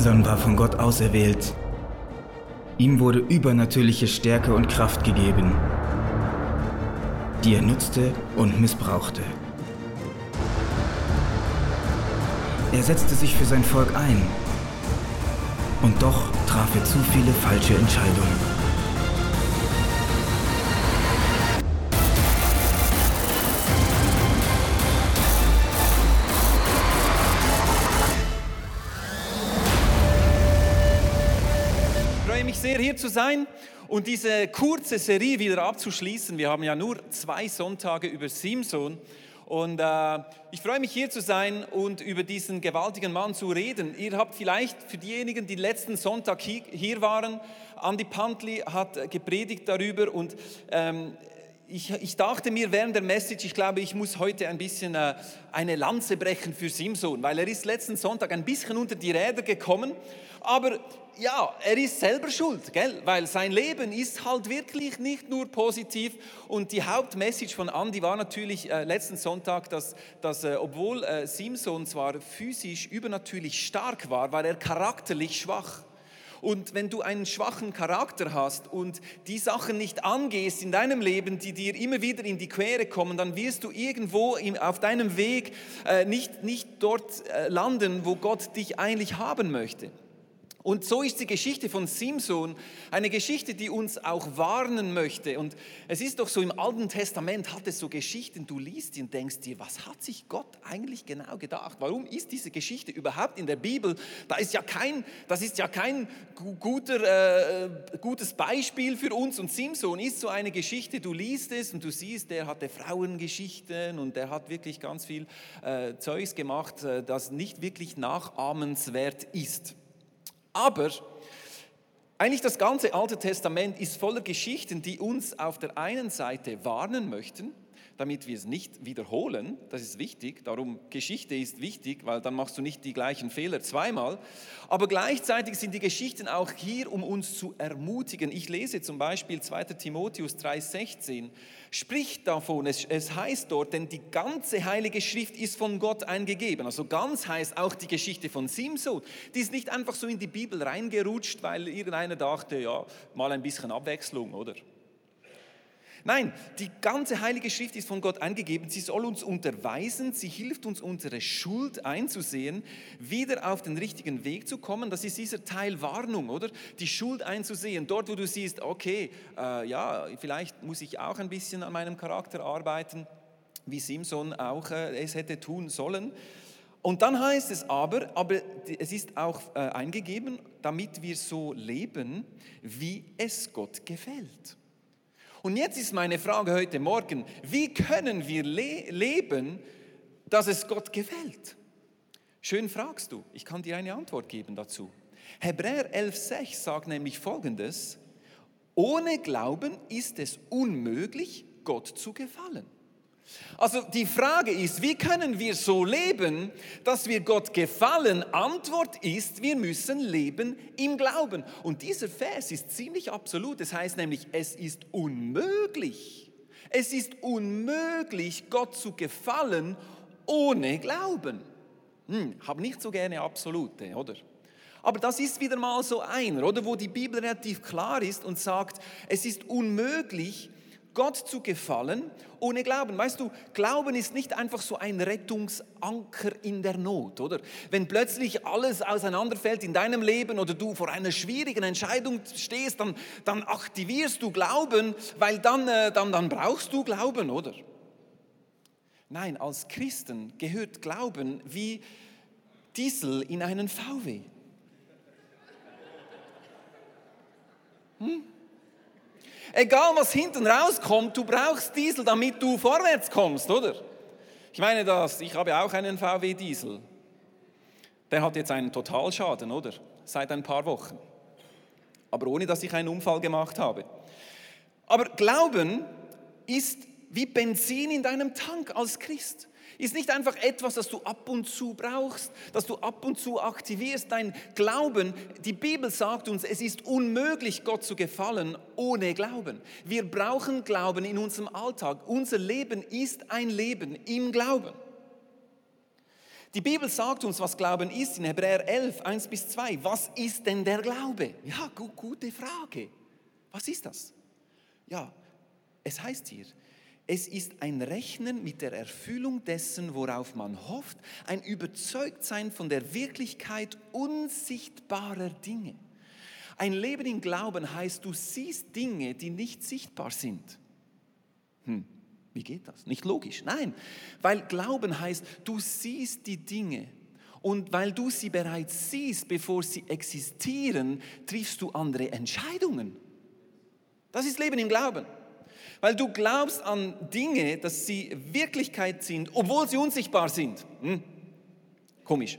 Simson war von Gott auserwählt. Ihm wurde übernatürliche Stärke und Kraft gegeben, die er nutzte und missbrauchte. Er setzte sich für sein Volk ein. Und doch traf er zu viele falsche Entscheidungen. Sehr, hier zu sein und diese kurze Serie wieder abzuschließen. Wir haben ja nur zwei Sonntage über Simson. Und äh, ich freue mich hier zu sein und über diesen gewaltigen Mann zu reden. Ihr habt vielleicht für diejenigen, die letzten Sonntag hier waren, Andy Pantli hat gepredigt darüber und ähm, ich, ich, dachte mir während der Message, ich glaube, ich muss heute ein bisschen äh, eine Lanze brechen für Simson, weil er ist letzten Sonntag ein bisschen unter die Räder gekommen. Aber ja, er ist selber schuld, gell? weil sein Leben ist halt wirklich nicht nur positiv. Und die Hauptmessage von Andy war natürlich äh, letzten Sonntag, dass, dass äh, obwohl äh, Simson zwar physisch übernatürlich stark war, war er charakterlich schwach. Und wenn du einen schwachen Charakter hast und die Sachen nicht angehst in deinem Leben, die dir immer wieder in die Quere kommen, dann wirst du irgendwo auf deinem Weg äh, nicht, nicht dort äh, landen, wo Gott dich eigentlich haben möchte. Und so ist die Geschichte von Simson eine Geschichte, die uns auch warnen möchte. Und es ist doch so, im Alten Testament hat es so Geschichten, du liest die und denkst dir, was hat sich Gott eigentlich genau gedacht? Warum ist diese Geschichte überhaupt in der Bibel? Da ist ja kein, das ist ja kein guter, äh, gutes Beispiel für uns. Und Simson ist so eine Geschichte, du liest es und du siehst, der hatte Frauengeschichten und der hat wirklich ganz viel äh, Zeugs gemacht, äh, das nicht wirklich nachahmenswert ist. Aber eigentlich das ganze Alte Testament ist voller Geschichten, die uns auf der einen Seite warnen möchten, damit wir es nicht wiederholen. Das ist wichtig. Darum Geschichte ist wichtig, weil dann machst du nicht die gleichen Fehler zweimal. Aber gleichzeitig sind die Geschichten auch hier, um uns zu ermutigen. Ich lese zum Beispiel 2. Timotheus 3,16 spricht davon, es, es heißt dort, denn die ganze Heilige Schrift ist von Gott eingegeben. Also ganz heißt auch die Geschichte von Simson. Die ist nicht einfach so in die Bibel reingerutscht, weil irgendeiner dachte, ja, mal ein bisschen Abwechslung, oder? Nein, die ganze Heilige Schrift ist von Gott eingegeben. Sie soll uns unterweisen, sie hilft uns, unsere Schuld einzusehen, wieder auf den richtigen Weg zu kommen. Das ist dieser Teil Warnung, oder? Die Schuld einzusehen. Dort, wo du siehst, okay, äh, ja, vielleicht muss ich auch ein bisschen an meinem Charakter arbeiten, wie Simson auch äh, es hätte tun sollen. Und dann heißt es aber, aber es ist auch äh, eingegeben, damit wir so leben, wie es Gott gefällt. Und jetzt ist meine Frage heute Morgen, wie können wir le leben, dass es Gott gefällt? Schön fragst du, ich kann dir eine Antwort geben dazu. Hebräer 11.6 sagt nämlich folgendes, ohne Glauben ist es unmöglich, Gott zu gefallen. Also die Frage ist, wie können wir so leben, dass wir Gott gefallen? Antwort ist, wir müssen leben im Glauben. Und dieser Vers ist ziemlich absolut. Es das heißt nämlich, es ist unmöglich. Es ist unmöglich, Gott zu gefallen ohne Glauben. Hm, habe nicht so gerne absolute, oder? Aber das ist wieder mal so einer, oder? Wo die Bibel relativ klar ist und sagt, es ist unmöglich, Gott zu gefallen ohne Glauben. Weißt du, Glauben ist nicht einfach so ein Rettungsanker in der Not, oder? Wenn plötzlich alles auseinanderfällt in deinem Leben oder du vor einer schwierigen Entscheidung stehst, dann, dann aktivierst du Glauben, weil dann, äh, dann, dann brauchst du Glauben, oder? Nein, als Christen gehört Glauben wie Diesel in einen VW. Hm? Egal was hinten rauskommt, du brauchst Diesel, damit du vorwärts kommst, oder? Ich meine das, ich habe auch einen VW Diesel. Der hat jetzt einen Totalschaden, oder? Seit ein paar Wochen. Aber ohne dass ich einen Unfall gemacht habe. Aber Glauben ist wie Benzin in deinem Tank als Christ ist nicht einfach etwas, das du ab und zu brauchst, das du ab und zu aktivierst. Dein Glauben, die Bibel sagt uns, es ist unmöglich, Gott zu gefallen ohne Glauben. Wir brauchen Glauben in unserem Alltag. Unser Leben ist ein Leben im Glauben. Die Bibel sagt uns, was Glauben ist in Hebräer 11, 1 bis 2. Was ist denn der Glaube? Ja, gu gute Frage. Was ist das? Ja, es heißt hier, es ist ein Rechnen mit der Erfüllung dessen, worauf man hofft, ein Überzeugtsein von der Wirklichkeit unsichtbarer Dinge. Ein Leben im Glauben heißt, du siehst Dinge, die nicht sichtbar sind. Hm, wie geht das? Nicht logisch. Nein, weil Glauben heißt, du siehst die Dinge und weil du sie bereits siehst, bevor sie existieren, triffst du andere Entscheidungen. Das ist Leben im Glauben. Weil du glaubst an Dinge, dass sie Wirklichkeit sind, obwohl sie unsichtbar sind. Hm? Komisch.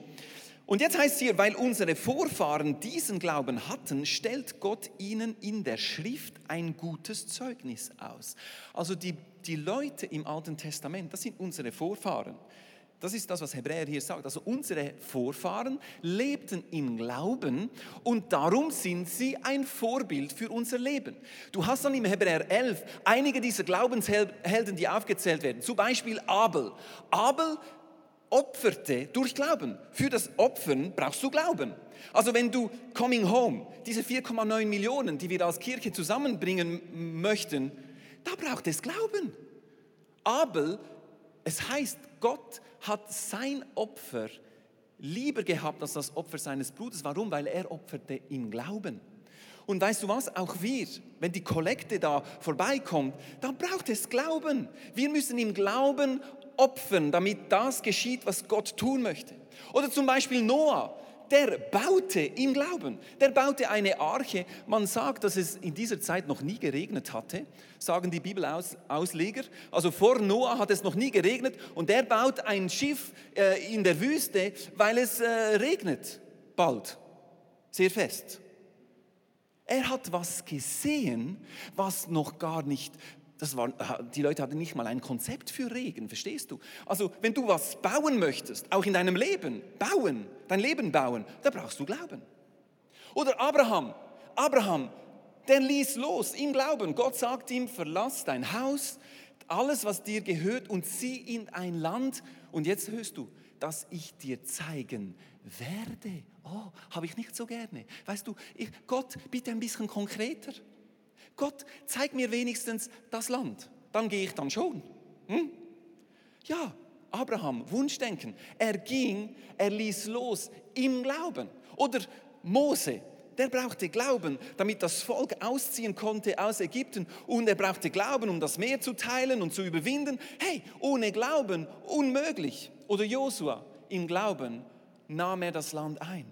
Und jetzt heißt es hier, weil unsere Vorfahren diesen Glauben hatten, stellt Gott ihnen in der Schrift ein gutes Zeugnis aus. Also die, die Leute im Alten Testament, das sind unsere Vorfahren. Das ist das, was Hebräer hier sagt. Also unsere Vorfahren lebten im Glauben und darum sind sie ein Vorbild für unser Leben. Du hast dann im Hebräer 11 einige dieser Glaubenshelden, die aufgezählt werden. Zum Beispiel Abel. Abel opferte durch Glauben. Für das Opfern brauchst du Glauben. Also wenn du Coming Home, diese 4,9 Millionen, die wir als Kirche zusammenbringen möchten, da braucht es Glauben. Abel, es heißt, Gott hat sein Opfer lieber gehabt als das Opfer seines Bruders. Warum? Weil er opferte im Glauben. Und weißt du was? Auch wir, wenn die Kollekte da vorbeikommt, dann braucht es Glauben. Wir müssen im Glauben opfern, damit das geschieht, was Gott tun möchte. Oder zum Beispiel Noah der baute im Glauben. Der baute eine Arche. Man sagt, dass es in dieser Zeit noch nie geregnet hatte, sagen die Bibelausleger. Also vor Noah hat es noch nie geregnet und der baut ein Schiff äh, in der Wüste, weil es äh, regnet bald, sehr fest. Er hat was gesehen, was noch gar nicht das war, die Leute hatten nicht mal ein Konzept für Regen, verstehst du? Also wenn du was bauen möchtest, auch in deinem Leben, bauen, dein Leben bauen, da brauchst du Glauben. Oder Abraham, Abraham, der ließ los im Glauben. Gott sagt ihm, verlass dein Haus, alles, was dir gehört und zieh in ein Land. Und jetzt hörst du, dass ich dir zeigen werde. Oh, habe ich nicht so gerne. Weißt du, ich, Gott, bitte ein bisschen konkreter. Gott, zeig mir wenigstens das Land, dann gehe ich dann schon. Hm? Ja, Abraham, Wunschdenken. Er ging, er ließ los im Glauben. Oder Mose, der brauchte Glauben, damit das Volk ausziehen konnte aus Ägypten. Und er brauchte Glauben, um das Meer zu teilen und zu überwinden. Hey, ohne Glauben unmöglich. Oder Josua, im Glauben nahm er das Land ein.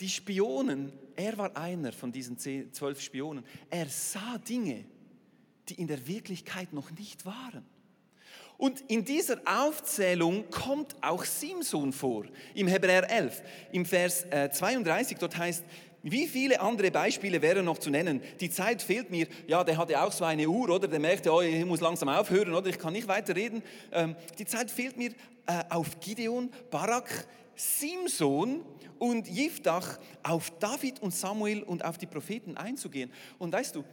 Die Spionen er war einer von diesen zwölf Spionen. Er sah Dinge, die in der Wirklichkeit noch nicht waren. Und in dieser Aufzählung kommt auch Simson vor, im Hebräer 11, im Vers 32, äh, dort heißt, wie viele andere Beispiele wären noch zu nennen? Die Zeit fehlt mir. Ja, der hatte auch so eine Uhr, oder? Der merkte, oh, ich muss langsam aufhören, oder? Ich kann nicht weiter reden. Ähm, die Zeit fehlt mir äh, auf Gideon, Barak, Simson und Jiftach auf David und Samuel und auf die Propheten einzugehen. Und weißt du,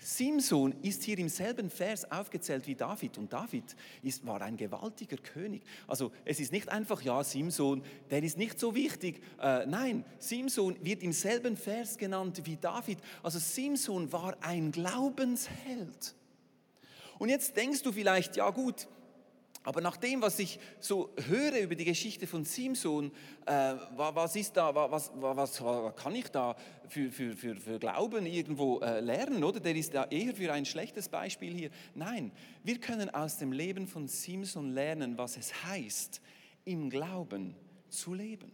Simson ist hier im selben Vers aufgezählt wie David und David ist, war ein gewaltiger König. Also es ist nicht einfach, ja, Simson, der ist nicht so wichtig. Äh, nein, Simson wird im selben Vers genannt wie David. Also Simson war ein Glaubensheld. Und jetzt denkst du vielleicht, ja gut, aber nach dem, was ich so höre über die Geschichte von Simson, äh, was ist da, was, was, was, kann ich da für, für, für, für Glauben irgendwo äh, lernen, oder? Der ist da eher für ein schlechtes Beispiel hier. Nein, wir können aus dem Leben von Simson lernen, was es heißt, im Glauben zu leben.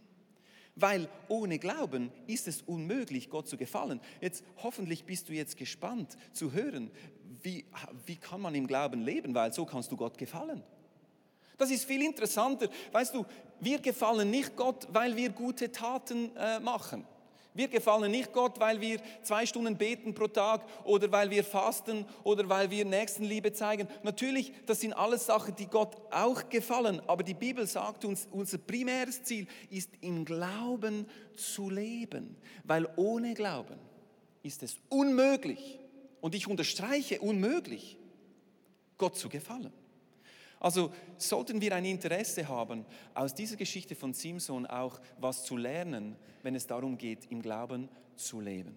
Weil ohne Glauben ist es unmöglich, Gott zu gefallen. Jetzt hoffentlich bist du jetzt gespannt zu hören, wie, wie kann man im Glauben leben, weil so kannst du Gott gefallen. Das ist viel interessanter. Weißt du, wir gefallen nicht Gott, weil wir gute Taten äh, machen. Wir gefallen nicht Gott, weil wir zwei Stunden beten pro Tag oder weil wir fasten oder weil wir Nächstenliebe zeigen. Natürlich, das sind alles Sachen, die Gott auch gefallen. Aber die Bibel sagt uns, unser primäres Ziel ist im Glauben zu leben. Weil ohne Glauben ist es unmöglich, und ich unterstreiche unmöglich, Gott zu gefallen. Also sollten wir ein Interesse haben, aus dieser Geschichte von Simson auch was zu lernen, wenn es darum geht, im Glauben zu leben.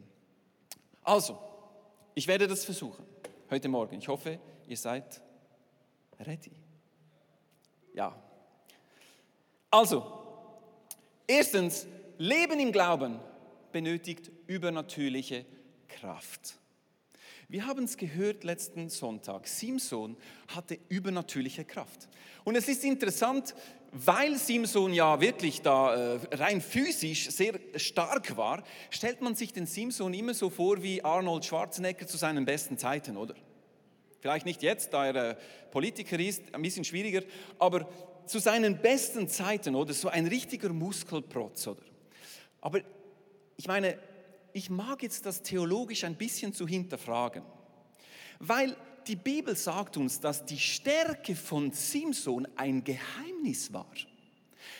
Also, ich werde das versuchen heute Morgen. Ich hoffe, ihr seid ready. Ja. Also, erstens, Leben im Glauben benötigt übernatürliche Kraft. Wir haben es gehört letzten Sonntag. Simson hatte übernatürliche Kraft. Und es ist interessant, weil Simson ja wirklich da äh, rein physisch sehr stark war, stellt man sich den Simson immer so vor wie Arnold Schwarzenegger zu seinen besten Zeiten, oder? Vielleicht nicht jetzt, da er äh, Politiker ist, ein bisschen schwieriger, aber zu seinen besten Zeiten, oder? So ein richtiger Muskelprotz, oder? Aber ich meine, ich mag jetzt das theologisch ein bisschen zu hinterfragen, weil die Bibel sagt uns, dass die Stärke von Simson ein Geheimnis war.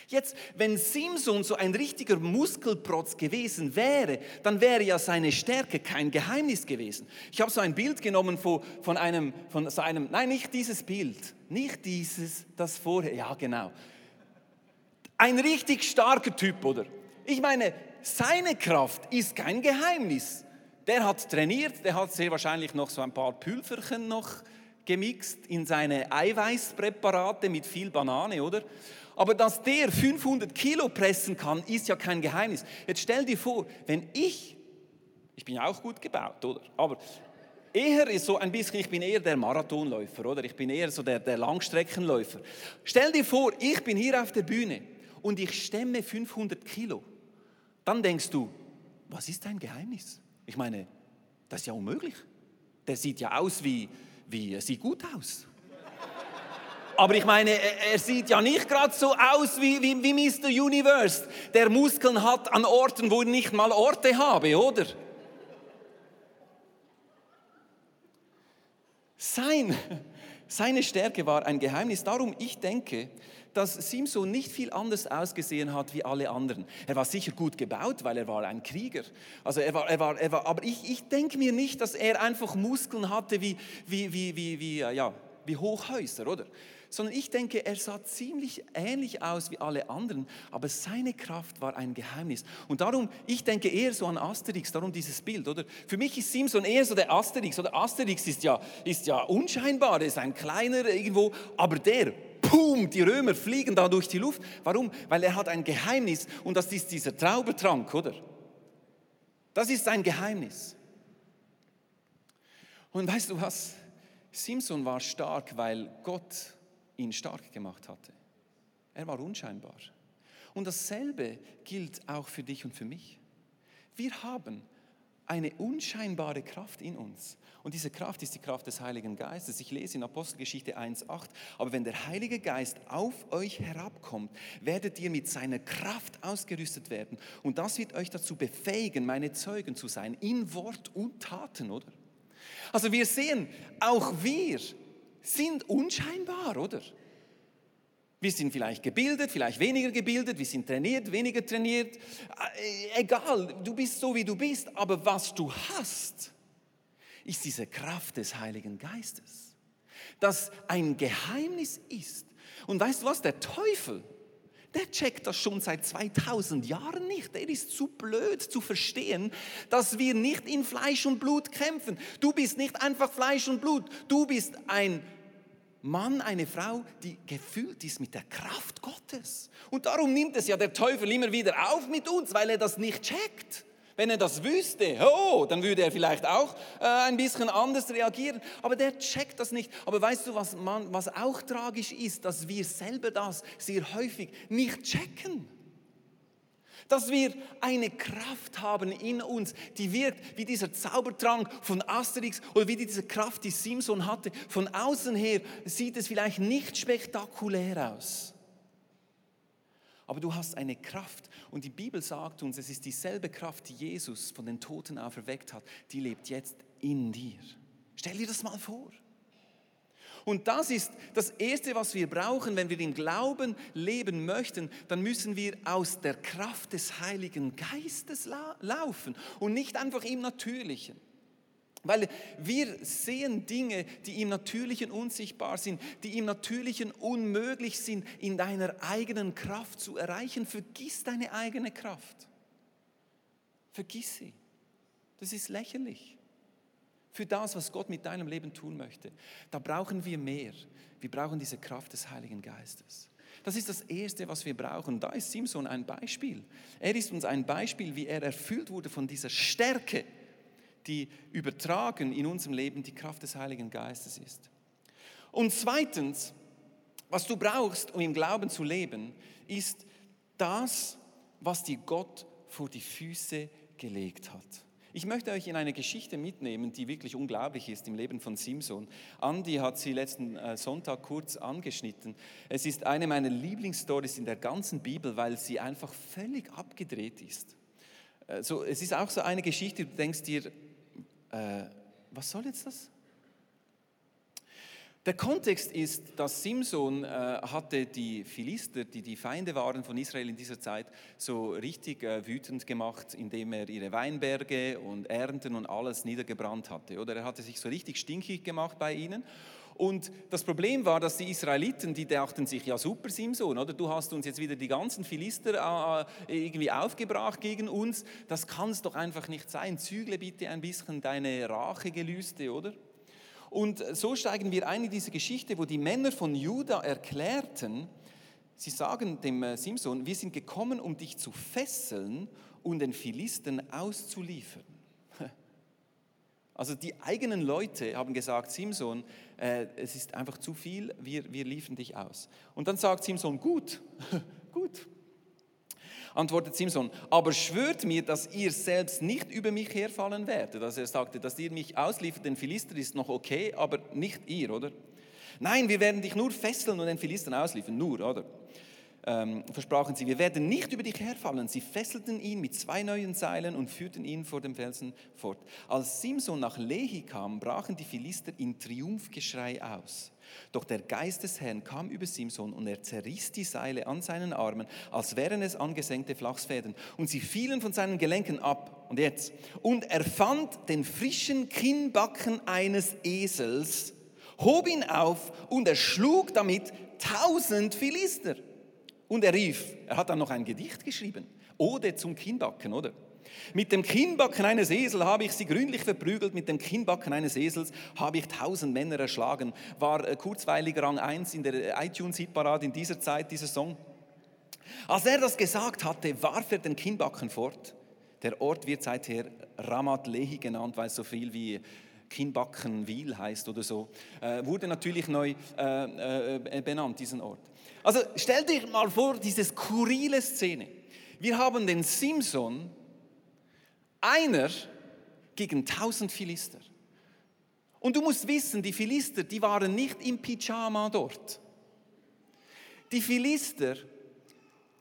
Jetzt, wenn Simson so ein richtiger Muskelprotz gewesen wäre, dann wäre ja seine Stärke kein Geheimnis gewesen. Ich habe so ein Bild genommen von, von, einem, von so einem, nein, nicht dieses Bild, nicht dieses, das vorher, ja genau. Ein richtig starker Typ, oder? Ich meine, seine Kraft ist kein Geheimnis. Der hat trainiert, der hat sehr wahrscheinlich noch so ein paar Pülferchen noch gemixt in seine Eiweißpräparate mit viel Banane, oder? Aber dass der 500 Kilo pressen kann, ist ja kein Geheimnis. Jetzt stell dir vor, wenn ich, ich bin ja auch gut gebaut, oder? Aber eher ist so ein bisschen, ich bin eher der Marathonläufer, oder? Ich bin eher so der, der Langstreckenläufer. Stell dir vor, ich bin hier auf der Bühne und ich stemme 500 Kilo dann denkst du, was ist dein Geheimnis? Ich meine, das ist ja unmöglich. Der sieht ja aus wie, wie er sieht gut aus. Aber ich meine, er sieht ja nicht gerade so aus wie, wie, wie Mr. Universe, der Muskeln hat an Orten, wo ich nicht mal Orte habe, oder? Sein, seine Stärke war ein Geheimnis. Darum, ich denke, dass Simson nicht viel anders ausgesehen hat wie alle anderen. Er war sicher gut gebaut, weil er war ein Krieger. Also er war, er war, er war, aber ich, ich denke mir nicht, dass er einfach Muskeln hatte wie, wie, wie, wie, wie, ja, wie Hochhäuser, oder? sondern ich denke, er sah ziemlich ähnlich aus wie alle anderen, aber seine Kraft war ein Geheimnis. Und darum, ich denke eher so an Asterix, darum dieses Bild, oder? Für mich ist Simson eher so der Asterix, oder? Asterix ist ja, ist ja unscheinbar, er ist ein kleiner irgendwo, aber der, Pum, die Römer fliegen da durch die Luft. Warum? Weil er hat ein Geheimnis und das ist dieser Traubertrank, oder? Das ist sein Geheimnis. Und weißt du was? Simson war stark, weil Gott ihn stark gemacht hatte. Er war unscheinbar. Und dasselbe gilt auch für dich und für mich. Wir haben eine unscheinbare Kraft in uns. Und diese Kraft ist die Kraft des Heiligen Geistes. Ich lese in Apostelgeschichte 1.8, aber wenn der Heilige Geist auf euch herabkommt, werdet ihr mit seiner Kraft ausgerüstet werden. Und das wird euch dazu befähigen, meine Zeugen zu sein, in Wort und Taten, oder? Also wir sehen, auch wir sind unscheinbar, oder? Wir sind vielleicht gebildet, vielleicht weniger gebildet, wir sind trainiert, weniger trainiert. Äh, egal, du bist so, wie du bist, aber was du hast, ist diese Kraft des Heiligen Geistes, das ein Geheimnis ist. Und weißt du was, der Teufel, der checkt das schon seit 2000 Jahren nicht. Der ist zu blöd zu verstehen, dass wir nicht in Fleisch und Blut kämpfen. Du bist nicht einfach Fleisch und Blut. Du bist ein Mann, eine Frau, die gefüllt ist mit der Kraft Gottes. Und darum nimmt es ja der Teufel immer wieder auf mit uns, weil er das nicht checkt. Wenn er das wüsste, oh, dann würde er vielleicht auch äh, ein bisschen anders reagieren. Aber der checkt das nicht. Aber weißt du, was, man, was auch tragisch ist, dass wir selber das sehr häufig nicht checken dass wir eine Kraft haben in uns, die wirkt wie dieser Zaubertrank von Asterix oder wie diese Kraft, die Simson hatte. Von außen her sieht es vielleicht nicht spektakulär aus. Aber du hast eine Kraft und die Bibel sagt uns, es ist dieselbe Kraft, die Jesus von den Toten auferweckt hat, die lebt jetzt in dir. Stell dir das mal vor. Und das ist das Erste, was wir brauchen, wenn wir im Glauben leben möchten. Dann müssen wir aus der Kraft des Heiligen Geistes laufen und nicht einfach im Natürlichen. Weil wir sehen Dinge, die im Natürlichen unsichtbar sind, die im Natürlichen unmöglich sind, in deiner eigenen Kraft zu erreichen. Vergiss deine eigene Kraft. Vergiss sie. Das ist lächerlich. Für das, was Gott mit deinem Leben tun möchte. Da brauchen wir mehr. Wir brauchen diese Kraft des Heiligen Geistes. Das ist das Erste, was wir brauchen. Da ist Simson ein Beispiel. Er ist uns ein Beispiel, wie er erfüllt wurde von dieser Stärke, die übertragen in unserem Leben die Kraft des Heiligen Geistes ist. Und zweitens, was du brauchst, um im Glauben zu leben, ist das, was dir Gott vor die Füße gelegt hat. Ich möchte euch in eine Geschichte mitnehmen, die wirklich unglaublich ist im Leben von Simson. Andi hat sie letzten äh, Sonntag kurz angeschnitten. Es ist eine meiner Lieblingsstories in der ganzen Bibel, weil sie einfach völlig abgedreht ist. Also, es ist auch so eine Geschichte, du denkst dir, äh, was soll jetzt das? Der Kontext ist, dass Simson äh, hatte die Philister, die die Feinde waren von Israel in dieser Zeit, so richtig äh, wütend gemacht, indem er ihre Weinberge und Ernten und alles niedergebrannt hatte. Oder er hatte sich so richtig stinkig gemacht bei ihnen. Und das Problem war, dass die Israeliten, die dachten sich, ja super Simson, oder du hast uns jetzt wieder die ganzen Philister äh, irgendwie aufgebracht gegen uns, das kann es doch einfach nicht sein. Zügle bitte ein bisschen deine Rachegelüste, oder? Und so steigen wir ein in diese Geschichte, wo die Männer von Juda erklärten, sie sagen dem äh, Simson, wir sind gekommen, um dich zu fesseln und den Philisten auszuliefern. Also die eigenen Leute haben gesagt, Simson, äh, es ist einfach zu viel, wir, wir liefern dich aus. Und dann sagt Simson, gut, gut, antwortet Simson, aber schwört mir, dass ihr selbst nicht über mich herfallen werdet. Also er sagte, dass ihr mich ausliefert, den Philister ist noch okay, aber nicht ihr, oder? Nein, wir werden dich nur fesseln und den Philistern ausliefern, nur, oder? Ähm, versprachen sie, wir werden nicht über dich herfallen. Sie fesselten ihn mit zwei neuen Seilen und führten ihn vor dem Felsen fort. Als Simson nach Lehi kam, brachen die Philister in Triumphgeschrei aus. Doch der Geist des Herrn kam über Simson und er zerriss die Seile an seinen Armen, als wären es angesenkte Flachsfäden. Und sie fielen von seinen Gelenken ab. Und jetzt. Und er fand den frischen Kinnbacken eines Esels, hob ihn auf und erschlug damit tausend Philister. Und er rief, er hat dann noch ein Gedicht geschrieben, Ode zum Kinnbacken, oder? Mit dem Kinnbacken eines Esels habe ich sie gründlich verprügelt, mit dem Kinnbacken eines Esels habe ich tausend Männer erschlagen. War äh, kurzweilig Rang 1 in der iTunes-Hitparade in dieser Zeit, dieser Song. Als er das gesagt hatte, warf er den Kinnbacken fort. Der Ort wird seither Ramat Lehi genannt, weil es so viel wie Kinnbackenwil heißt oder so. Äh, wurde natürlich neu äh, äh, benannt, diesen Ort. Also stell dir mal vor, diese skurrile Szene. Wir haben den Simson, einer gegen tausend Philister. Und du musst wissen, die Philister, die waren nicht im Pyjama dort. Die Philister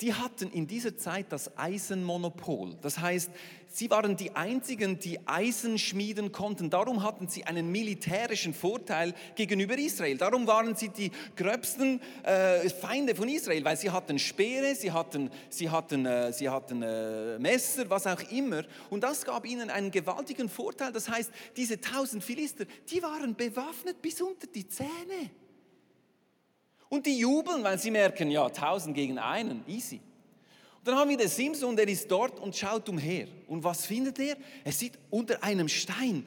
die hatten in dieser Zeit das Eisenmonopol. Das heißt, sie waren die einzigen, die Eisen schmieden konnten. Darum hatten sie einen militärischen Vorteil gegenüber Israel. Darum waren sie die gröbsten äh, Feinde von Israel, weil sie hatten Speere, sie hatten, sie hatten, äh, sie hatten äh, Messer, was auch immer. Und das gab ihnen einen gewaltigen Vorteil. Das heißt, diese tausend Philister, die waren bewaffnet bis unter die Zähne. Und die jubeln, weil sie merken, ja, tausend gegen einen, easy. Und dann haben wir den Simson, der ist dort und schaut umher. Und was findet er? Er sieht unter einem Stein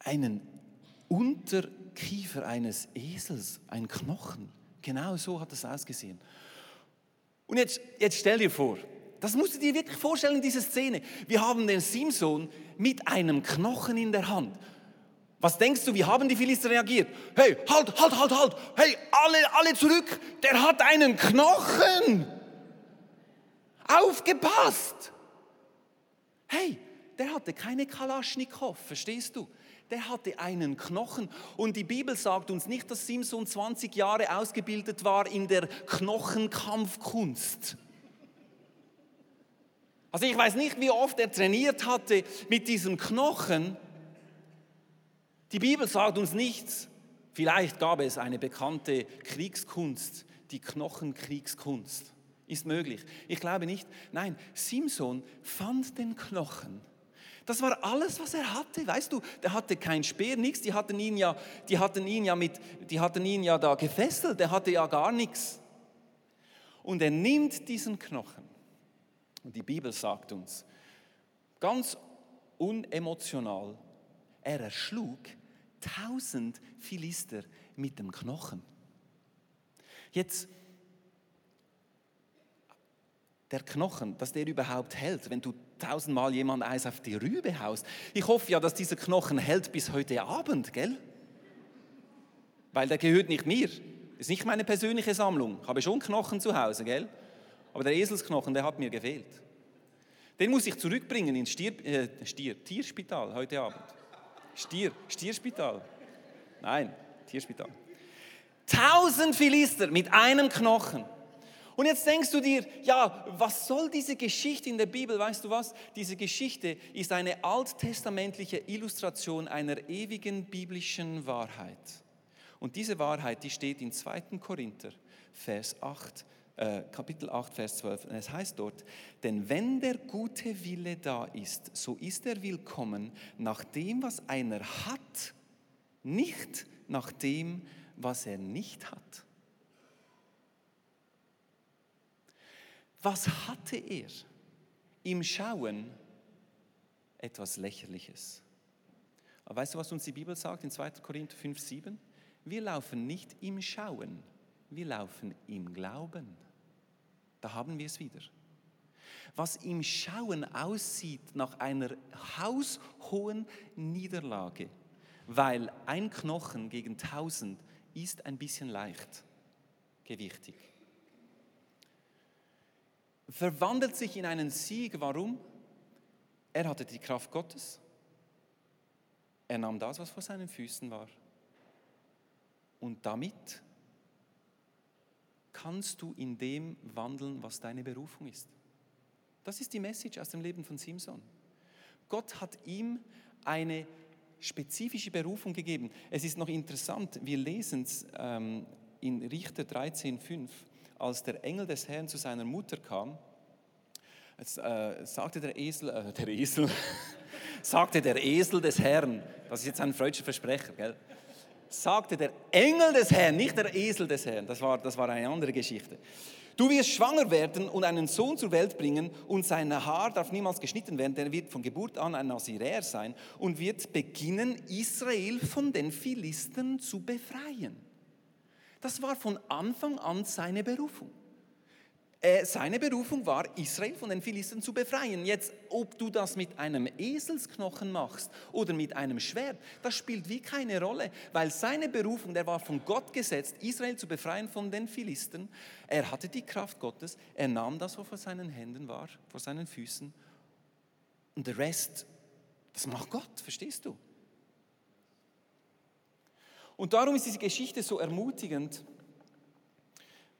einen Unterkiefer eines Esels, ein Knochen. Genau so hat es ausgesehen. Und jetzt, jetzt stell dir vor, das musst du dir wirklich vorstellen, diese Szene. Wir haben den Simson mit einem Knochen in der Hand. Was denkst du, wie haben die Philister reagiert? Hey, halt, halt, halt, halt. Hey, alle, alle zurück. Der hat einen Knochen. Aufgepasst. Hey, der hatte keine Kalaschnikow, verstehst du? Der hatte einen Knochen. Und die Bibel sagt uns nicht, dass Simson 20 Jahre ausgebildet war in der Knochenkampfkunst. Also ich weiß nicht, wie oft er trainiert hatte mit diesem Knochen. Die Bibel sagt uns nichts. Vielleicht gab es eine bekannte Kriegskunst, die Knochenkriegskunst. Ist möglich. Ich glaube nicht. Nein, Simson fand den Knochen. Das war alles, was er hatte. Weißt du, der hatte kein Speer, nichts. Die hatten ihn ja, die hatten ihn ja mit, die hatten ihn ja da gefesselt. Der hatte ja gar nichts. Und er nimmt diesen Knochen. Und die Bibel sagt uns, ganz unemotional, er erschlug tausend Philister mit dem Knochen. Jetzt, der Knochen, dass der überhaupt hält, wenn du tausendmal jemand Eis auf die Rübe haust. Ich hoffe ja, dass dieser Knochen hält bis heute Abend, gell? Weil der gehört nicht mir. Ist nicht meine persönliche Sammlung. Ich habe schon Knochen zu Hause, gell? Aber der Eselsknochen, der hat mir gefehlt. Den muss ich zurückbringen ins Stier, äh, Stier, Tierspital heute Abend. Stier, Stierspital. Nein, Tierspital. Tausend Philister mit einem Knochen. Und jetzt denkst du dir, ja, was soll diese Geschichte in der Bibel? Weißt du was? Diese Geschichte ist eine alttestamentliche Illustration einer ewigen biblischen Wahrheit. Und diese Wahrheit, die steht in 2. Korinther, Vers 8, äh, Kapitel 8, Vers 12. Und es heißt dort, denn wenn der gute Wille da ist, so ist er willkommen nach dem, was einer hat, nicht nach dem, was er nicht hat. Was hatte er? Im Schauen etwas Lächerliches. Aber weißt du, was uns die Bibel sagt in 2. Korinther 5, 7? Wir laufen nicht im Schauen, wir laufen im Glauben. Da haben wir es wieder. Was im Schauen aussieht nach einer haushohen Niederlage, weil ein Knochen gegen tausend ist ein bisschen leicht gewichtig verwandelt sich in einen Sieg. Warum? Er hatte die Kraft Gottes. Er nahm das, was vor seinen Füßen war. Und damit kannst du in dem wandeln, was deine Berufung ist. Das ist die Message aus dem Leben von Simson. Gott hat ihm eine spezifische Berufung gegeben. Es ist noch interessant, wir lesen es ähm, in Richter 13,5 als der Engel des Herrn zu seiner Mutter kam, es, äh, sagte der Esel, äh, der Esel, sagte der Esel des Herrn, das ist jetzt ein freudscher Versprecher, gell? Sagte der Engel des Herrn, nicht der Esel des Herrn, das war, das war eine andere Geschichte. Du wirst schwanger werden und einen Sohn zur Welt bringen und sein Haar darf niemals geschnitten werden, der wird von Geburt an ein Naziräer sein und wird beginnen, Israel von den Philistern zu befreien. Das war von Anfang an seine Berufung. Äh, seine Berufung war, Israel von den Philistern zu befreien. Jetzt, ob du das mit einem Eselsknochen machst oder mit einem Schwert, das spielt wie keine Rolle, weil seine Berufung, der war von Gott gesetzt, Israel zu befreien von den Philistern. Er hatte die Kraft Gottes, er nahm das, was vor seinen Händen war, vor seinen Füßen. Und der Rest, das macht Gott, verstehst du? Und darum ist diese Geschichte so ermutigend,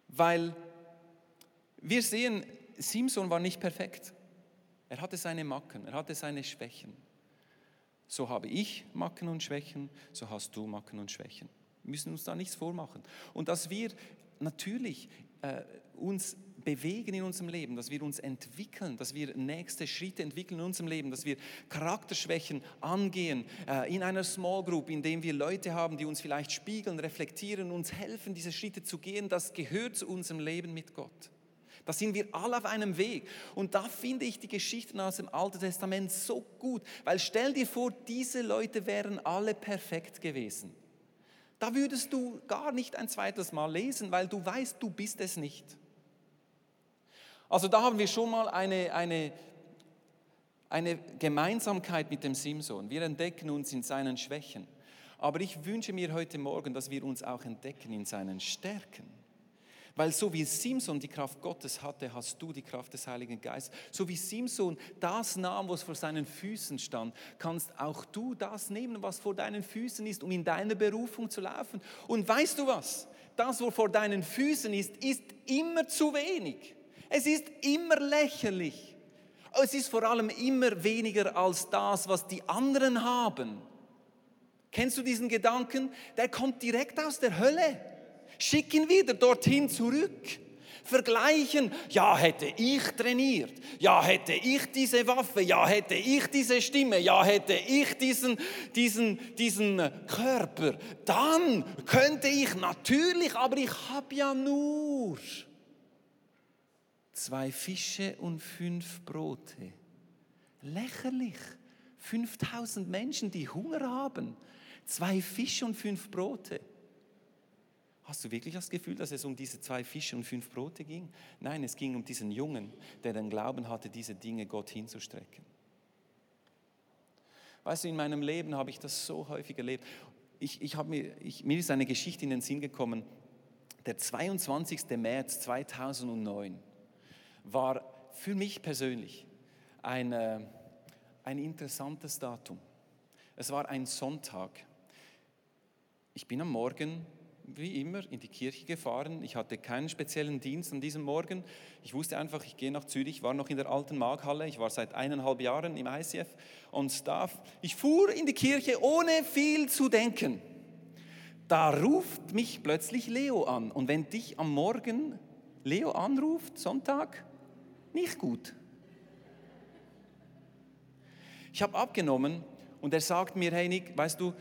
weil wir sehen, Simson war nicht perfekt. Er hatte seine Macken, er hatte seine Schwächen. So habe ich Macken und Schwächen, so hast du Macken und Schwächen. Wir müssen uns da nichts vormachen. Und dass wir natürlich äh, uns bewegen in unserem Leben, dass wir uns entwickeln, dass wir nächste Schritte entwickeln in unserem Leben, dass wir Charakterschwächen angehen äh, in einer Small Group, in dem wir Leute haben, die uns vielleicht spiegeln, reflektieren, uns helfen, diese Schritte zu gehen. Das gehört zu unserem Leben mit Gott. Da sind wir alle auf einem Weg. Und da finde ich die Geschichten aus dem Alten Testament so gut, weil stell dir vor, diese Leute wären alle perfekt gewesen. Da würdest du gar nicht ein zweites Mal lesen, weil du weißt, du bist es nicht. Also da haben wir schon mal eine, eine, eine Gemeinsamkeit mit dem Simson. Wir entdecken uns in seinen Schwächen. Aber ich wünsche mir heute Morgen, dass wir uns auch entdecken in seinen Stärken. Weil so wie Simson die Kraft Gottes hatte, hast du die Kraft des Heiligen Geistes. So wie Simson das nahm, was vor seinen Füßen stand, kannst auch du das nehmen, was vor deinen Füßen ist, um in deine Berufung zu laufen. Und weißt du was? Das, was vor deinen Füßen ist, ist immer zu wenig. Es ist immer lächerlich. Es ist vor allem immer weniger als das, was die anderen haben. Kennst du diesen Gedanken? Der kommt direkt aus der Hölle. Schick ihn wieder dorthin zurück. Vergleichen, ja hätte ich trainiert, ja hätte ich diese Waffe, ja hätte ich diese Stimme, ja hätte ich diesen, diesen, diesen Körper, dann könnte ich natürlich, aber ich habe ja nur zwei Fische und fünf Brote. Lächerlich. 5000 Menschen, die Hunger haben. Zwei Fische und fünf Brote. Hast du wirklich das Gefühl, dass es um diese zwei Fische und fünf Brote ging? Nein, es ging um diesen Jungen, der den Glauben hatte, diese Dinge Gott hinzustrecken. Weißt du, in meinem Leben habe ich das so häufig erlebt. Ich, ich mir, ich, mir ist eine Geschichte in den Sinn gekommen. Der 22. März 2009 war für mich persönlich ein, äh, ein interessantes Datum. Es war ein Sonntag. Ich bin am Morgen wie immer in die Kirche gefahren. Ich hatte keinen speziellen Dienst an diesem Morgen. Ich wusste einfach, ich gehe nach Zürich, war noch in der alten Markhalle. Ich war seit eineinhalb Jahren im ICF und Staff. Ich fuhr in die Kirche, ohne viel zu denken. Da ruft mich plötzlich Leo an. Und wenn dich am Morgen Leo anruft, Sonntag, nicht gut. Ich habe abgenommen und er sagt mir, hey Nick, weißt du,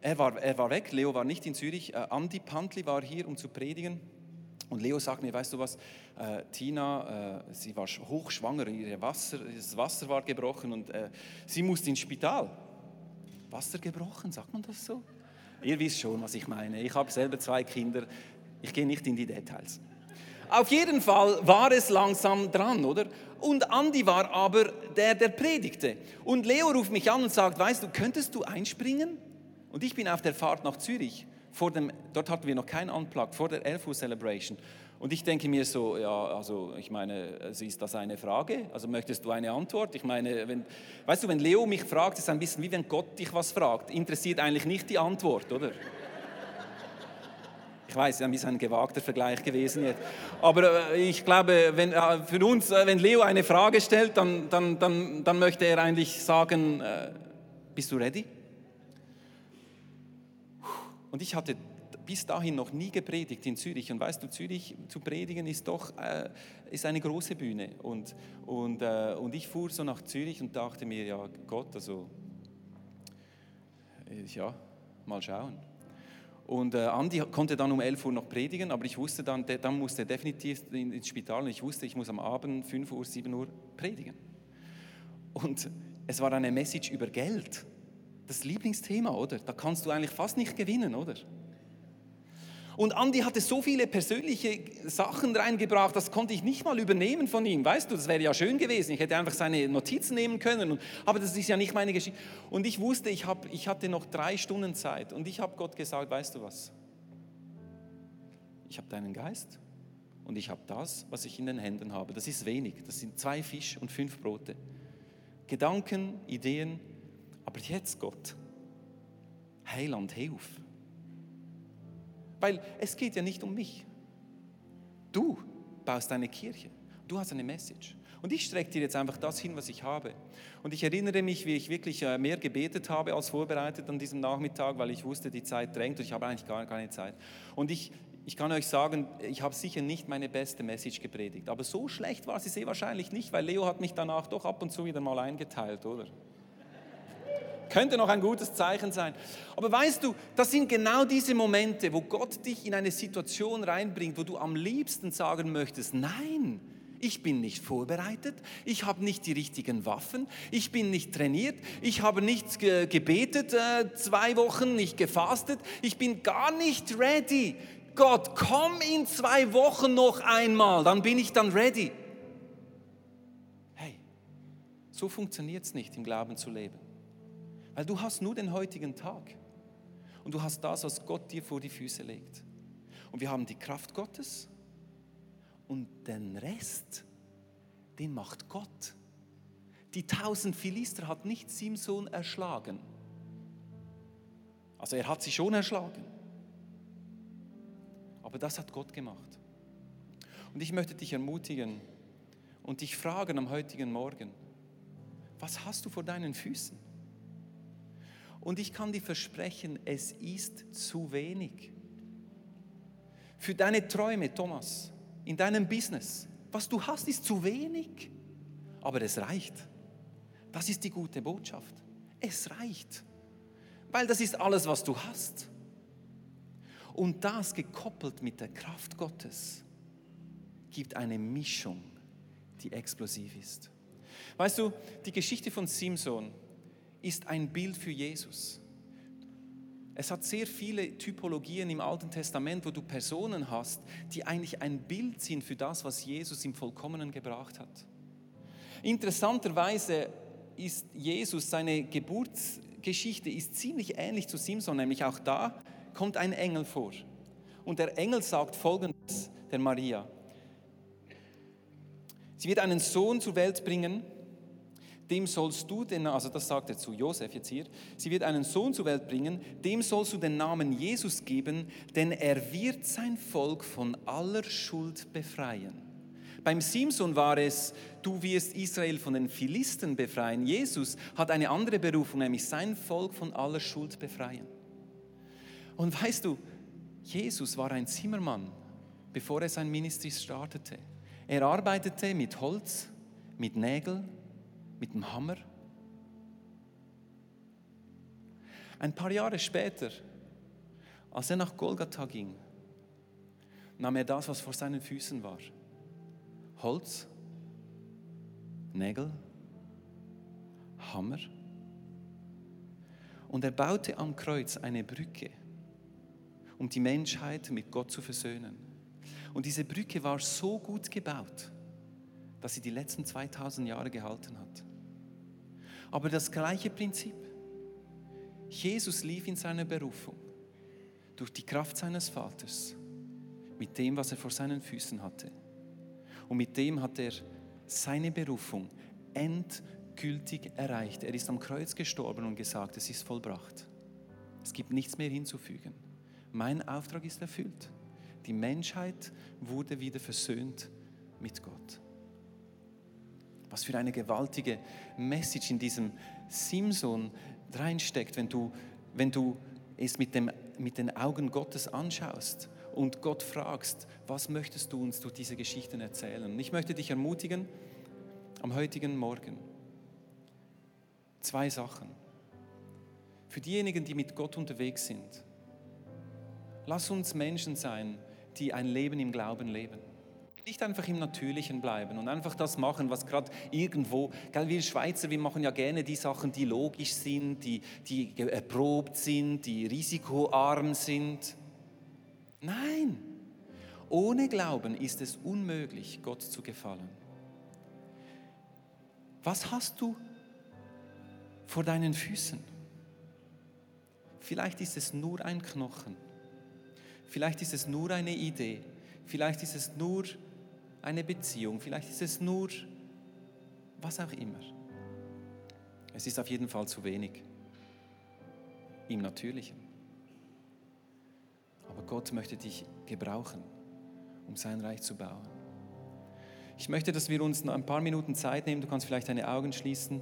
er war, er war weg, Leo war nicht in Zürich. Äh, Andi Pantli war hier, um zu predigen. Und Leo sagt mir, weißt du was, äh, Tina, äh, sie war hochschwanger, ihr Wasser, das Wasser war gebrochen und äh, sie musste ins Spital. Wasser gebrochen, sagt man das so? Ihr wisst schon, was ich meine. Ich habe selber zwei Kinder, ich gehe nicht in die Details. Auf jeden Fall war es langsam dran, oder? Und Andi war aber der, der predigte. Und Leo ruft mich an und sagt, weißt du, könntest du einspringen? Und ich bin auf der Fahrt nach Zürich, vor dem, dort hatten wir noch keinen Unplug, vor der 11 Uhr Celebration. Und ich denke mir so, ja, also ich meine, also ist das eine Frage? Also möchtest du eine Antwort? Ich meine, wenn, weißt du, wenn Leo mich fragt, ist es ein bisschen wie wenn Gott dich was fragt. Interessiert eigentlich nicht die Antwort, oder? Ich weiß, es ist ein gewagter Vergleich gewesen jetzt. Aber äh, ich glaube, wenn, äh, für uns, äh, wenn Leo eine Frage stellt, dann, dann, dann, dann möchte er eigentlich sagen, bist du ready? Und ich hatte bis dahin noch nie gepredigt in Zürich. Und weißt du, Zürich zu predigen ist doch äh, ist eine große Bühne. Und, und, äh, und ich fuhr so nach Zürich und dachte mir, ja Gott, also äh, ja, mal schauen. Und äh, Andi konnte dann um 11 Uhr noch predigen, aber ich wusste dann, der, dann musste er definitiv ins Spital und ich wusste, ich muss am Abend 5 Uhr, 7 Uhr predigen. Und es war eine Message über Geld das Lieblingsthema, oder? Da kannst du eigentlich fast nicht gewinnen, oder? Und Andi hatte so viele persönliche Sachen reingebracht, das konnte ich nicht mal übernehmen von ihm. Weißt du, das wäre ja schön gewesen. Ich hätte einfach seine Notizen nehmen können. Und, aber das ist ja nicht meine Geschichte. Und ich wusste, ich, hab, ich hatte noch drei Stunden Zeit. Und ich habe Gott gesagt, weißt du was? Ich habe deinen Geist und ich habe das, was ich in den Händen habe. Das ist wenig. Das sind zwei Fisch und fünf Brote. Gedanken, Ideen, aber jetzt, Gott, Heiland, hilf. Weil es geht ja nicht um mich. Du baust eine Kirche. Du hast eine Message. Und ich strecke dir jetzt einfach das hin, was ich habe. Und ich erinnere mich, wie ich wirklich äh, mehr gebetet habe als vorbereitet an diesem Nachmittag, weil ich wusste, die Zeit drängt und ich habe eigentlich gar keine Zeit. Und ich, ich kann euch sagen, ich habe sicher nicht meine beste Message gepredigt. Aber so schlecht war sie sehr wahrscheinlich nicht, weil Leo hat mich danach doch ab und zu wieder mal eingeteilt, oder? Könnte noch ein gutes Zeichen sein. Aber weißt du, das sind genau diese Momente, wo Gott dich in eine Situation reinbringt, wo du am liebsten sagen möchtest, nein, ich bin nicht vorbereitet, ich habe nicht die richtigen Waffen, ich bin nicht trainiert, ich habe nicht gebetet äh, zwei Wochen, nicht gefastet, ich bin gar nicht ready. Gott, komm in zwei Wochen noch einmal, dann bin ich dann ready. Hey, so funktioniert es nicht, im Glauben zu leben. Weil du hast nur den heutigen Tag. Und du hast das, was Gott dir vor die Füße legt. Und wir haben die Kraft Gottes und den Rest, den macht Gott. Die tausend Philister hat nicht Simson erschlagen. Also er hat sie schon erschlagen. Aber das hat Gott gemacht. Und ich möchte dich ermutigen und dich fragen am heutigen Morgen, was hast du vor deinen Füßen? Und ich kann dir versprechen, es ist zu wenig. Für deine Träume, Thomas, in deinem Business. Was du hast, ist zu wenig, aber es reicht. Das ist die gute Botschaft. Es reicht, weil das ist alles, was du hast. Und das gekoppelt mit der Kraft Gottes gibt eine Mischung, die explosiv ist. Weißt du, die Geschichte von Simson ist ein Bild für Jesus. Es hat sehr viele Typologien im Alten Testament, wo du Personen hast, die eigentlich ein Bild sind für das, was Jesus im Vollkommenen gebracht hat. Interessanterweise ist Jesus, seine Geburtsgeschichte ist ziemlich ähnlich zu Simson, nämlich auch da kommt ein Engel vor. Und der Engel sagt folgendes der Maria. Sie wird einen Sohn zur Welt bringen, dem sollst du den, also das sagt er zu Josef jetzt hier, sie wird einen Sohn zur Welt bringen, dem sollst du den Namen Jesus geben, denn er wird sein Volk von aller Schuld befreien. Beim Simson war es, du wirst Israel von den Philisten befreien. Jesus hat eine andere Berufung, nämlich sein Volk von aller Schuld befreien. Und weißt du, Jesus war ein Zimmermann, bevor er sein Ministry startete. Er arbeitete mit Holz, mit Nägeln, mit dem Hammer. Ein paar Jahre später, als er nach Golgatha ging, nahm er das, was vor seinen Füßen war. Holz, Nägel, Hammer. Und er baute am Kreuz eine Brücke, um die Menschheit mit Gott zu versöhnen. Und diese Brücke war so gut gebaut, dass sie die letzten 2000 Jahre gehalten hat. Aber das gleiche Prinzip. Jesus lief in seiner Berufung durch die Kraft seines Vaters mit dem, was er vor seinen Füßen hatte. Und mit dem hat er seine Berufung endgültig erreicht. Er ist am Kreuz gestorben und gesagt, es ist vollbracht. Es gibt nichts mehr hinzufügen. Mein Auftrag ist erfüllt. Die Menschheit wurde wieder versöhnt mit Gott. Was für eine gewaltige Message in diesem Simson reinsteckt, wenn du, wenn du es mit, dem, mit den Augen Gottes anschaust und Gott fragst, was möchtest du uns durch diese Geschichten erzählen? Und ich möchte dich ermutigen, am heutigen Morgen, zwei Sachen. Für diejenigen, die mit Gott unterwegs sind, lass uns Menschen sein, die ein Leben im Glauben leben. Nicht einfach im Natürlichen bleiben und einfach das machen, was gerade irgendwo, gell, wir Schweizer, wir machen ja gerne die Sachen, die logisch sind, die, die erprobt sind, die risikoarm sind. Nein, ohne Glauben ist es unmöglich, Gott zu gefallen. Was hast du vor deinen Füßen? Vielleicht ist es nur ein Knochen. Vielleicht ist es nur eine Idee. Vielleicht ist es nur eine Beziehung, vielleicht ist es nur was auch immer. Es ist auf jeden Fall zu wenig im Natürlichen. Aber Gott möchte dich gebrauchen, um sein Reich zu bauen. Ich möchte, dass wir uns ein paar Minuten Zeit nehmen. Du kannst vielleicht deine Augen schließen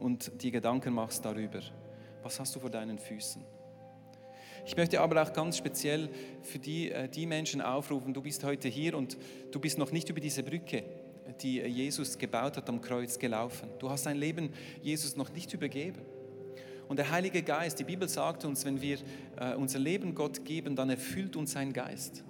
und dir Gedanken machst darüber. Was hast du vor deinen Füßen? Ich möchte aber auch ganz speziell für die, äh, die Menschen aufrufen, du bist heute hier und du bist noch nicht über diese Brücke, die Jesus gebaut hat am Kreuz, gelaufen. Du hast dein Leben Jesus noch nicht übergeben. Und der Heilige Geist, die Bibel sagt uns, wenn wir äh, unser Leben Gott geben, dann erfüllt uns sein Geist.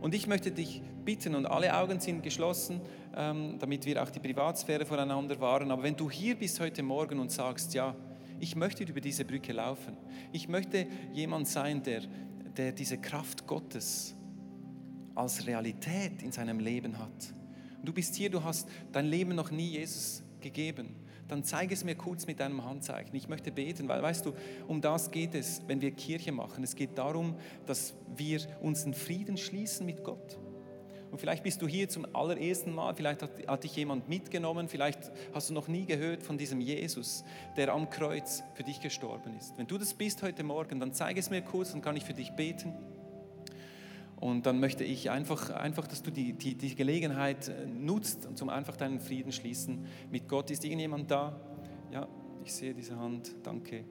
Und ich möchte dich bitten, und alle Augen sind geschlossen, ähm, damit wir auch die Privatsphäre voneinander wahren, aber wenn du hier bist heute Morgen und sagst, ja, ich möchte über diese Brücke laufen. Ich möchte jemand sein, der, der diese Kraft Gottes als Realität in seinem Leben hat. Und du bist hier, du hast dein Leben noch nie Jesus gegeben. Dann zeige es mir kurz mit deinem Handzeichen. Ich möchte beten, weil weißt du, um das geht es, wenn wir Kirche machen. Es geht darum, dass wir uns einen Frieden schließen mit Gott. Und vielleicht bist du hier zum allerersten Mal, vielleicht hat, hat dich jemand mitgenommen, vielleicht hast du noch nie gehört von diesem Jesus, der am Kreuz für dich gestorben ist. Wenn du das bist heute Morgen, dann zeige es mir kurz, dann kann ich für dich beten. Und dann möchte ich einfach, einfach dass du die, die, die Gelegenheit äh, nutzt, um einfach deinen Frieden schließen mit Gott. Ist irgendjemand da? Ja, ich sehe diese Hand. Danke.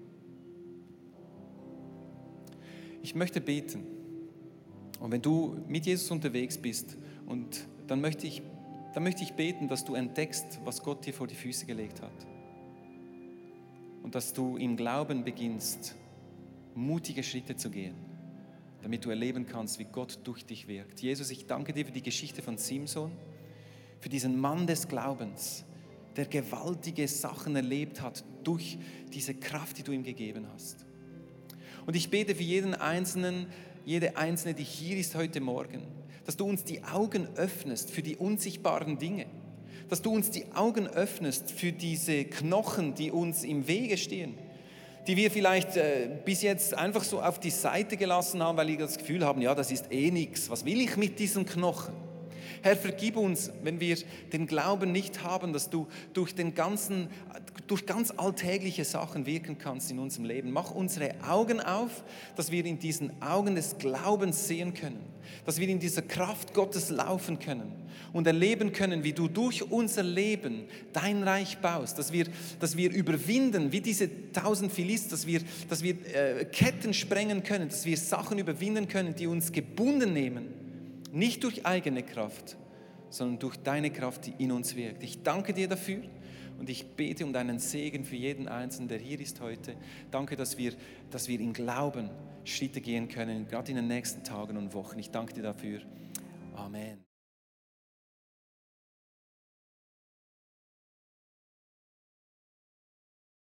Ich möchte beten. Und wenn du mit Jesus unterwegs bist, und dann möchte ich, dann möchte ich beten, dass du entdeckst, was Gott dir vor die Füße gelegt hat. Und dass du im Glauben beginnst, mutige Schritte zu gehen, damit du erleben kannst, wie Gott durch dich wirkt. Jesus, ich danke dir für die Geschichte von Simson, für diesen Mann des Glaubens, der gewaltige Sachen erlebt hat durch diese Kraft, die du ihm gegeben hast. Und ich bete für jeden Einzelnen, jede Einzelne, die hier ist heute Morgen, dass du uns die Augen öffnest für die unsichtbaren Dinge, dass du uns die Augen öffnest für diese Knochen, die uns im Wege stehen, die wir vielleicht äh, bis jetzt einfach so auf die Seite gelassen haben, weil wir das Gefühl haben, ja, das ist eh nichts, was will ich mit diesen Knochen? Herr, vergib uns, wenn wir den Glauben nicht haben, dass du durch, den ganzen, durch ganz alltägliche Sachen wirken kannst in unserem Leben. Mach unsere Augen auf, dass wir in diesen Augen des Glaubens sehen können, dass wir in dieser Kraft Gottes laufen können und erleben können, wie du durch unser Leben dein Reich baust, dass wir, dass wir überwinden, wie diese tausend Philist, dass wir, dass wir äh, Ketten sprengen können, dass wir Sachen überwinden können, die uns gebunden nehmen nicht durch eigene Kraft, sondern durch deine Kraft, die in uns wirkt. Ich danke dir dafür und ich bete um deinen Segen für jeden Einzelnen, der hier ist heute. Danke, dass wir, dass wir in Glauben Schritte gehen können, gerade in den nächsten Tagen und Wochen. Ich danke dir dafür. Amen.